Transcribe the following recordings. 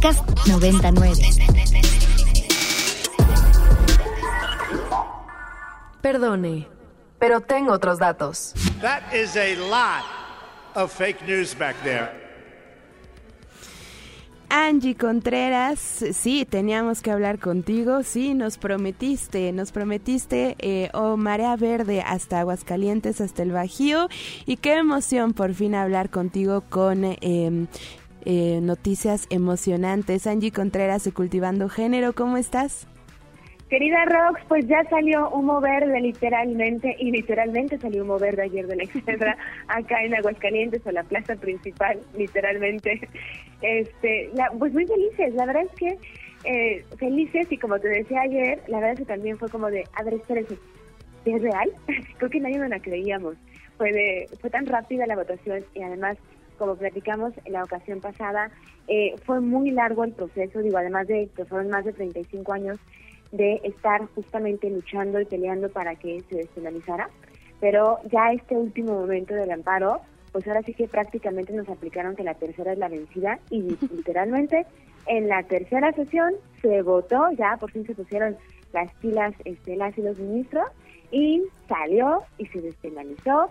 Podcast 99. Perdone, pero tengo otros datos. That is a lot of fake news back there. Angie Contreras, sí, teníamos que hablar contigo, sí, nos prometiste, nos prometiste eh, o Marea Verde hasta Aguascalientes, hasta el Bajío, y qué emoción por fin hablar contigo con em, eh, noticias emocionantes. Angie Contreras de Cultivando Género, ¿cómo estás? Querida Rox, pues ya salió humo verde literalmente, y literalmente salió humo verde ayer de la exedra acá en Aguascalientes o la plaza principal, literalmente. Este, pues muy felices, la verdad es que eh, felices y como te decía ayer, la verdad es que también fue como de, a ver, espérese, ¿es real? Creo que nadie nos la creíamos. Fue, de, fue tan rápida la votación y además, como platicamos en la ocasión pasada, eh, fue muy largo el proceso, digo, además de que fueron más de 35 años de estar justamente luchando y peleando para que se despenalizara. Pero ya este último momento del amparo, pues ahora sí que prácticamente nos aplicaron que la tercera es la vencida y literalmente en la tercera sesión se votó, ya por fin se pusieron las pilas este, las y los ministros y salió y se despenalizó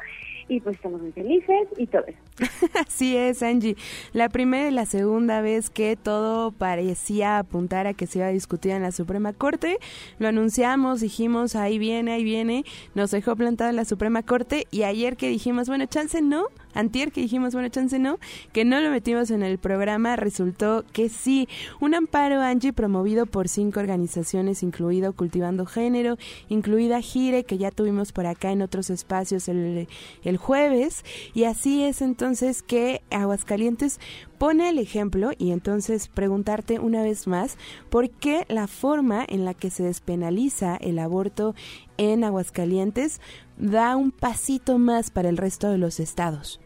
y pues estamos muy felices y todo eso. Así es, Angie. La primera y la segunda vez que todo parecía apuntar a que se iba a discutir en la Suprema Corte, lo anunciamos, dijimos, ahí viene, ahí viene, nos dejó plantado en la Suprema Corte y ayer que dijimos, bueno, chance no, antier que dijimos, bueno, chance no, que no lo metimos en el programa, resultó que sí. Un amparo, Angie, promovido por cinco organizaciones, incluido Cultivando Género, incluida Gire, que ya tuvimos por acá en otros espacios el, el jueves, y así es entonces que Aguascalientes pone el ejemplo y entonces preguntarte una vez más por qué la forma en la que se despenaliza el aborto en Aguascalientes da un pasito más para el resto de los estados.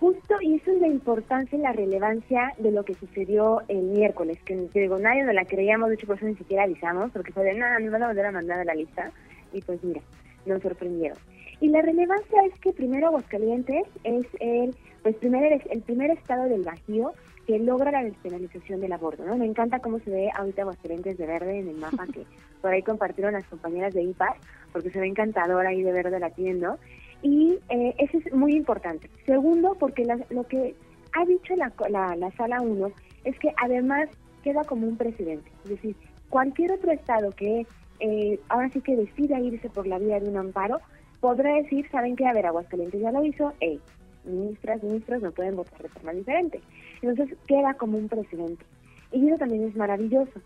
Justo, y eso es la importancia y la relevancia de lo que sucedió el miércoles, que digo, nadie nos la creíamos, de hecho por eso ni siquiera avisamos, porque fue de nada, nos van a volver a mandar a la lista, y pues mira, nos sorprendieron. Y la relevancia es que primero Aguascalientes es el, pues primer, el primer estado del Bajío que logra la despenalización del aborto, ¿no? Me encanta cómo se ve ahorita Aguascalientes de verde en el mapa que por ahí compartieron las compañeras de IPAS, porque se ve encantador ahí de verde latiendo. Y eh, eso es muy importante. Segundo, porque lo que ha dicho la, la, sala 1 es que además queda como un precedente. Es decir, cualquier otro estado que eh, ahora sí que decida irse por la vía de un amparo, podrá decir, ¿saben qué? A ver, Aguascalientes ya lo hizo, hey, ministras, ministros no pueden votar de forma diferente. Entonces queda como un precedente. Y eso también es maravilloso.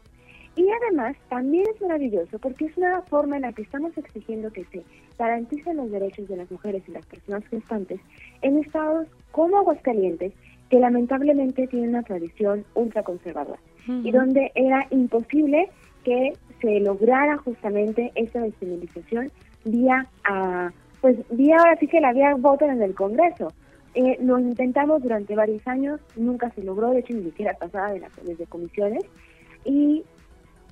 Y además también es maravilloso porque es una forma en la que estamos exigiendo que se garanticen los derechos de las mujeres y las personas gestantes en estados como Aguascalientes, que lamentablemente tienen una tradición ultraconservadora y donde era imposible que se lograra justamente esa despenalización vía a pues vía ahora sí que la vía voto en el Congreso. Eh, lo intentamos durante varios años, nunca se logró, de hecho ni siquiera pasaba de las desde comisiones y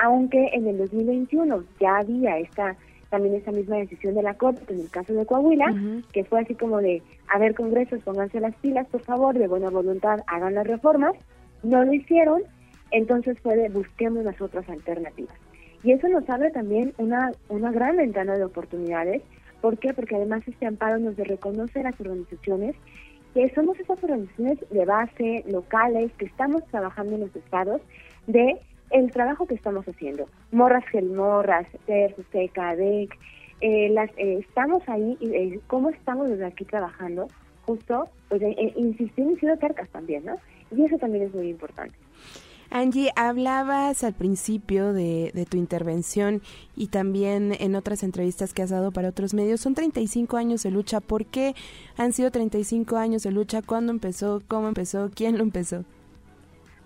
aunque en el 2021 ya había esta también esa misma decisión de la Corte en el caso de Coahuila, que fue así como de, a ver, congresos, pónganse las pilas, por favor, de buena voluntad, hagan las reformas, no lo hicieron, entonces fue de, busquemos las otras alternativas. Y eso nos abre también una, una gran ventana de oportunidades. ¿Por qué? Porque además este amparo nos reconoce a las organizaciones que somos esas organizaciones de base, locales, que estamos trabajando en los estados, de el trabajo que estamos haciendo. Morras Gelmorras, TERF, CECADEC, eh, las, eh, estamos ahí, eh, cómo estamos desde aquí trabajando, justo, pues, eh, insistiendo y siendo tercas también, ¿no? Y eso también es muy importante. Angie, hablabas al principio de, de, tu intervención y también en otras entrevistas que has dado para otros medios. Son 35 años de lucha. ¿Por qué han sido 35 años de lucha? ¿Cuándo empezó? ¿Cómo empezó? ¿Quién lo empezó?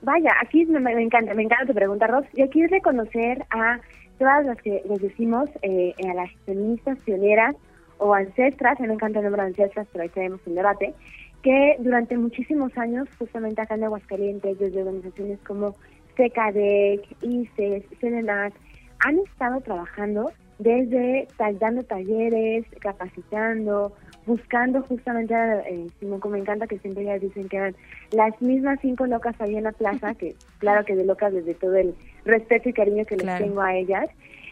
Vaya, aquí me, encanta, me encanta tu pregunta, Ross. Y aquí es reconocer a todas las que les decimos, eh, a las feministas pioneras o ancestras, me encanta el nombre de ancestras, pero ahí tenemos un debate, que durante muchísimos años, justamente acá en Aguascalientes, desde organizaciones como SECADEC, ICES, CENENAC, han estado trabajando desde dando talleres, capacitando, buscando justamente, eh, como me encanta que siempre ya dicen que eran las mismas cinco locas ahí en la plaza, que claro que de locas desde todo el respeto y cariño que les tengo a ellas,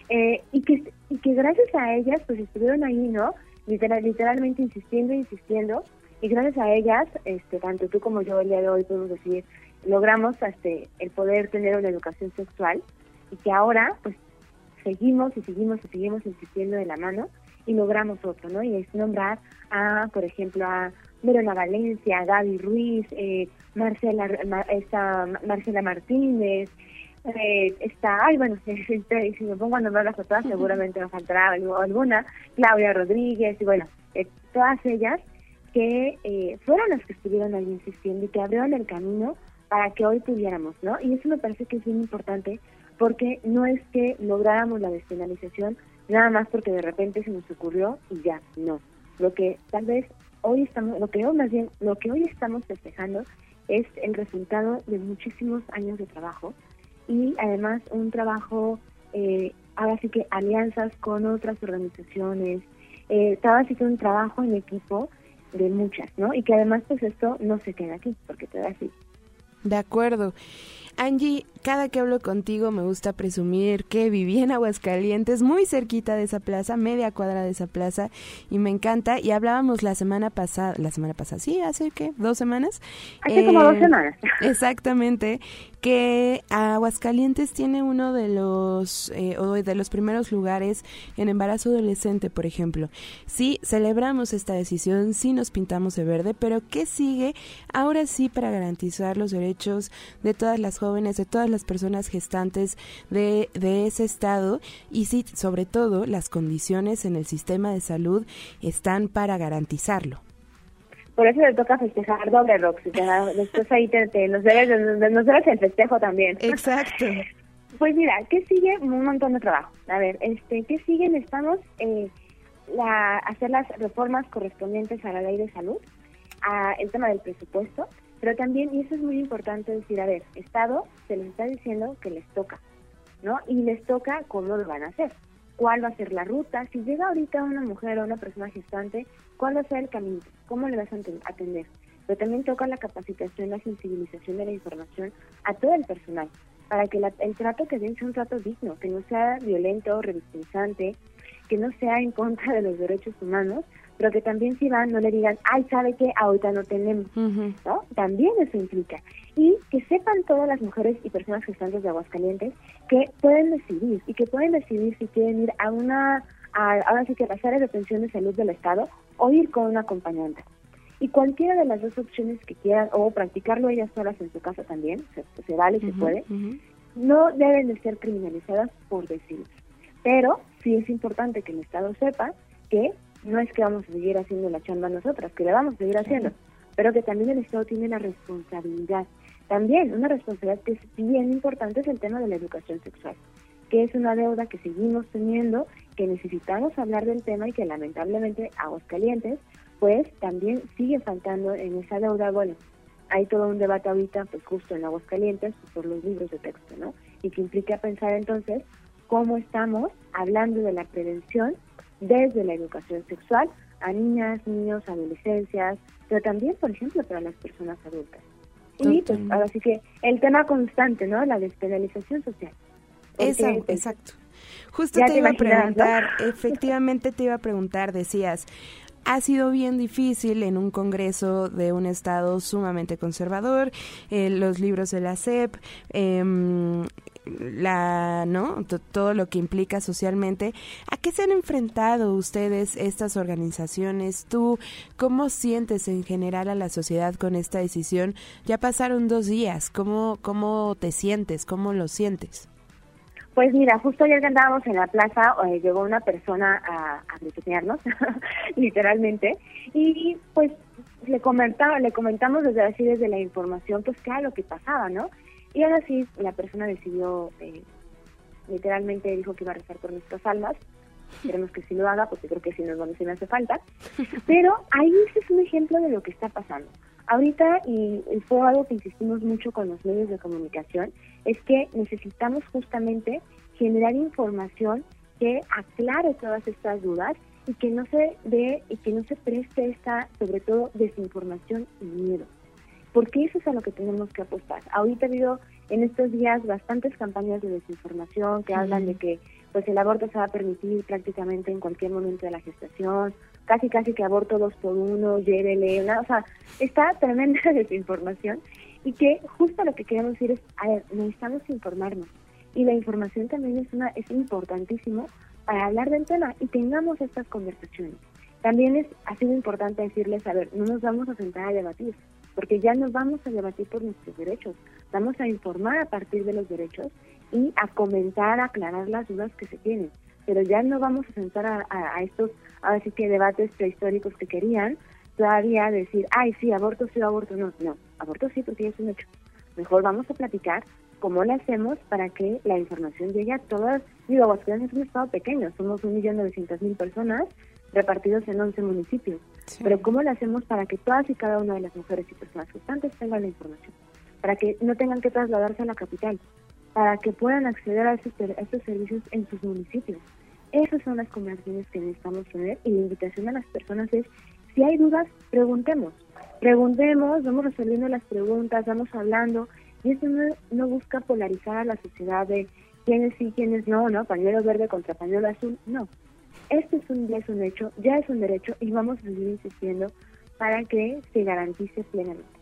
eh, y, que, y que gracias a ellas pues estuvieron ahí, ¿no? Literal, literalmente insistiendo, insistiendo, y gracias a ellas, este, tanto tú como yo el día de hoy podemos decir, logramos este, el poder tener una educación sexual y que ahora pues seguimos y seguimos y seguimos insistiendo de la mano y logramos otro, ¿no? Y es nombrar a, por ejemplo, a Verona Valencia, Gaby Ruiz, eh, Marcela, esta, Marcela Martínez, eh, está, ay, bueno, si, si, me pongo a nombrar las otras, seguramente me faltará alguna, Claudia Rodríguez, y bueno, eh, todas ellas que eh, fueron las que estuvieron ahí insistiendo y que abrieron el camino para que hoy pudiéramos, ¿no? Y eso me parece que es bien importante porque no es que lográramos la despenalización nada más porque de repente se nos ocurrió y ya, no. Lo que tal vez hoy estamos, lo que hoy más bien, lo que hoy estamos festejando es el resultado de muchísimos años de trabajo y además un trabajo, eh, ahora sí que alianzas con otras organizaciones, eh, ahora sí que un trabajo en equipo de muchas, ¿no? Y que además pues esto no se queda aquí, porque te da así. De acuerdo. Angie, cada que hablo contigo me gusta presumir que viví en Aguascalientes, muy cerquita de esa plaza, media cuadra de esa plaza, y me encanta. Y hablábamos la semana pasada, la semana pasada, sí, hace qué, dos semanas. Hace como dos eh, semanas. Exactamente, que Aguascalientes tiene uno de los, eh, o de los primeros lugares en embarazo adolescente, por ejemplo. Sí, celebramos esta decisión, sí nos pintamos de verde, pero ¿qué sigue ahora sí para garantizar los derechos de todas las jóvenes, de todas las personas gestantes de, de ese estado y sí, sobre todo, las condiciones en el sistema de salud están para garantizarlo. Por eso le toca festejar doble, Roxy. Después ahí te, nos, debes, nos debes el festejo también. Exacto. Pues mira, ¿qué sigue? Un montón de trabajo. A ver, este, ¿qué sigue? Necesitamos eh, la, hacer las reformas correspondientes a la ley de salud, a el tema del presupuesto, pero también, y eso es muy importante decir, a ver, Estado se les está diciendo que les toca, ¿no? Y les toca cómo lo van a hacer, cuál va a ser la ruta, si llega ahorita una mujer o una persona gestante, cuál va a ser el camino, cómo le vas a atender. Pero también toca la capacitación, la sensibilización de la información a todo el personal, para que el trato que den sea un trato digno, que no sea violento, revictimizante, que no sea en contra de los derechos humanos, pero que también si van no le digan, ay, ¿sabe qué? Ahorita no tenemos, ¿no? También eso implica. Y que sepan todas las mujeres y personas gestantes de Aguascalientes que pueden decidir y que pueden decidir si quieren ir a una, a, ahora sí que a las áreas de atención de salud del Estado o ir con un acompañante. Y cualquiera de las dos opciones que quieran, o practicarlo ellas solas en su casa también, se, vale, se puede, no deben de ser criminalizadas por decir. Pero sí es importante que el Estado sepa que no es que vamos a seguir haciendo la chamba nosotras, que la vamos a seguir haciendo, pero que también el Estado tiene la responsabilidad. También una responsabilidad que es bien importante es el tema de la educación sexual, que es una deuda que seguimos teniendo, que necesitamos hablar del tema y que lamentablemente Aguascalientes pues también sigue faltando en esa deuda. Bueno, hay todo un debate ahorita pues justo en Aguascalientes pues, por los libros de texto, ¿no? Y que implica pensar entonces cómo estamos hablando de la prevención desde la educación sexual a niñas, niños, adolescencias, pero también, por ejemplo, para las personas adultas. Y pues ahora sí que el tema constante, ¿no? La despenalización social. exacto, pues, exacto. Justo te, iba a preguntar, efectivamente te iba a preguntar, decías, ha sido bien difícil en un congreso de un estado sumamente conservador, eh, los libros de la SEP, eh, la, ¿no? todo lo que implica socialmente. ¿A qué se han enfrentado ustedes estas organizaciones? ¿Tú cómo sientes en general a la sociedad con esta decisión? Ya pasaron dos días. ¿Cómo, cómo te sientes? ¿Cómo lo sientes? Pues mira, justo ayer que andábamos en la plaza, eh, llegó una persona a, a literalmente, y pues le comentaba, le comentamos desde así desde la información, pues qué era lo que pasaba, ¿no? Y ahora sí, la persona decidió, eh, literalmente dijo que iba a rezar por nuestras almas. Esperemos que sí lo haga, porque creo que sí nos, sí me hace falta. Pero ahí ese es un ejemplo de lo que está pasando. Ahorita, y fue algo que insistimos mucho con los medios de comunicación, es que necesitamos justamente generar información que aclare todas estas dudas y que no se dé y que no se preste esta, sobre todo, desinformación y miedo. Porque eso es a lo que tenemos que apostar. Ahorita ha habido en estos días bastantes campañas de desinformación que hablan de que pues el aborto se va a permitir prácticamente en cualquier momento de la gestación, casi casi que aborto dos por uno, llévele, una, o sea, está tremenda desinformación y que justo lo que queremos decir es, a ver, necesitamos informarnos y la información también es una es importantísimo para hablar del tema y tengamos estas conversaciones. También es ha sido importante decirles, a ver, no nos vamos a sentar a debatir, porque ya nos vamos a debatir por nuestros derechos, vamos a informar a partir de los derechos y a comentar, a aclarar las dudas que se tienen, pero ya no vamos a sentar a, a, a estos, así que debates prehistóricos que querían, todavía decir, ay, sí, aborto sí, aborto no, no, aborto sí porque ya es un hecho. Mejor vamos a platicar cómo lo hacemos para que la información llegue a todas. Digo, Aguascalientes es un estado pequeño, somos un millón novecientos mil personas repartidos en 11 municipios. Pero ¿cómo lo hacemos para que todas y cada una de las mujeres y personas gestantes tengan la información? Para que no tengan que trasladarse a la capital, para que puedan acceder a esos servicios en sus municipios. Esas son las conversaciones que necesitamos tener y la invitación a las personas es, si hay dudas, preguntemos. Preguntemos, vamos resolviendo las preguntas, vamos hablando y esto no, no busca polarizar a la sociedad de quiénes sí, quiénes no, ¿no? Pañuelo verde contra pañuelo azul, no. Este es un, ya es un hecho, ya es un derecho y vamos a seguir insistiendo para que se garantice plenamente.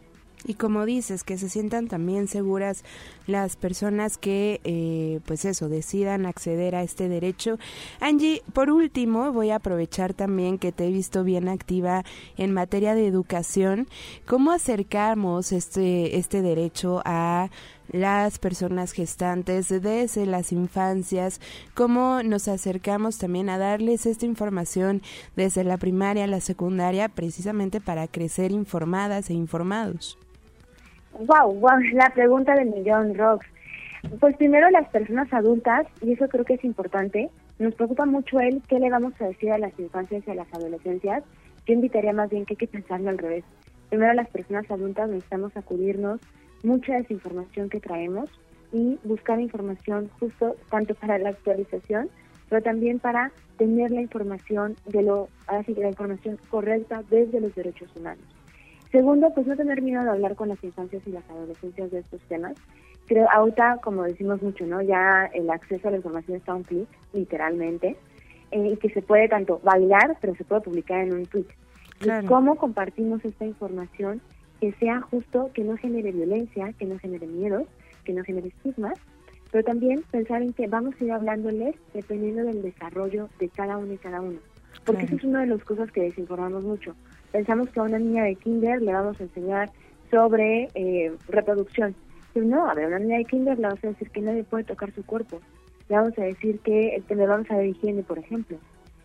Y como dices, que se sientan también seguras las personas que, eh, pues eso, decidan acceder a este derecho. Angie, por último, voy a aprovechar también que te he visto bien activa en materia de educación. ¿Cómo acercamos este, este derecho a las personas gestantes desde las infancias, cómo nos acercamos también a darles esta información desde la primaria a la secundaria precisamente para crecer informadas e informados. Wow, wow, la pregunta del millón, Rox. Pues primero las personas adultas, y eso creo que es importante, nos preocupa mucho el qué le vamos a decir a las infancias y a las adolescencias. Yo invitaría más bien que hay que pensarlo al revés. Primero las personas adultas necesitamos acudirnos mucha desinformación que traemos y buscar información justo tanto para la actualización, pero también para tener la información de lo, así la información correcta desde los derechos humanos. Segundo, pues no tener miedo de hablar con las infancias y las adolescencias de estos temas. Creo, ahorita, como decimos mucho, ¿no? Ya el acceso a la información está a un clic, literalmente, eh, y que se puede tanto bailar, pero se puede publicar en un tweet. Claro. ¿Cómo compartimos esta información que sea justo, que no genere violencia, que no genere miedos, que no genere estigmas, pero también pensar en que vamos a ir hablándoles dependiendo del desarrollo de cada uno y cada uno. Porque claro. eso es una de las cosas que desinformamos mucho pensamos que a una niña de kinder le vamos a enseñar sobre eh, reproducción. Pero no, a ver, a una niña de kinder le vamos a decir que nadie puede tocar su cuerpo. Le vamos a decir que le vamos a dar higiene, por ejemplo.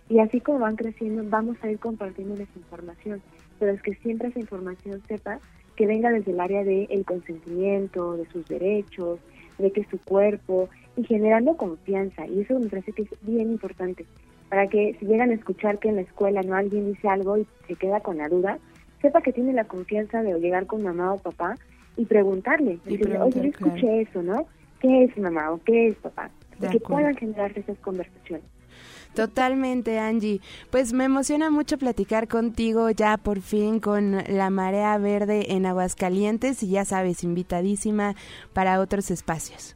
Y así como van creciendo, vamos a ir compartiendo esa información. Pero es que siempre esa información sepa que venga desde el área del el consentimiento, de sus derechos, de que su cuerpo, y generando confianza. Y eso me parece que es bien importante para que si llegan a escuchar que en la escuela no alguien dice algo y se queda con la duda, sepa que tiene la confianza de llegar con mamá o papá y preguntarle, y decirle, oye, yo escuché claro. eso, ¿no? ¿Qué es mamá o qué es papá? De que puedan generarse esas conversaciones. Totalmente, Angie. Pues me emociona mucho platicar contigo ya por fin con la marea verde en Aguascalientes y ya sabes, invitadísima para otros espacios.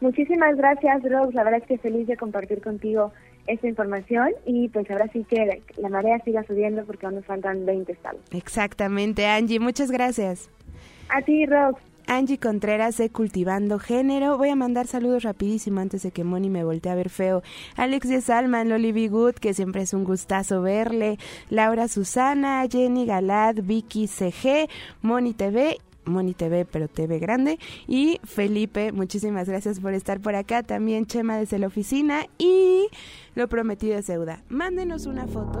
Muchísimas gracias, Rose. La verdad es que feliz de compartir contigo esta información y pues ahora sí que la, la marea siga subiendo porque aún nos faltan 20 estados. Exactamente, Angie. Muchas gracias. A ti, Rox. Angie Contreras de Cultivando Género. Voy a mandar saludos rapidísimo antes de que Moni me voltee a ver feo. Alex de Salman, Loli B. Good, que siempre es un gustazo verle. Laura Susana, Jenny Galad, Vicky CG, Moni TV Moni TV, pero TV grande. Y Felipe, muchísimas gracias por estar por acá. También Chema desde la oficina. Y lo prometido es deuda. Mándenos una foto.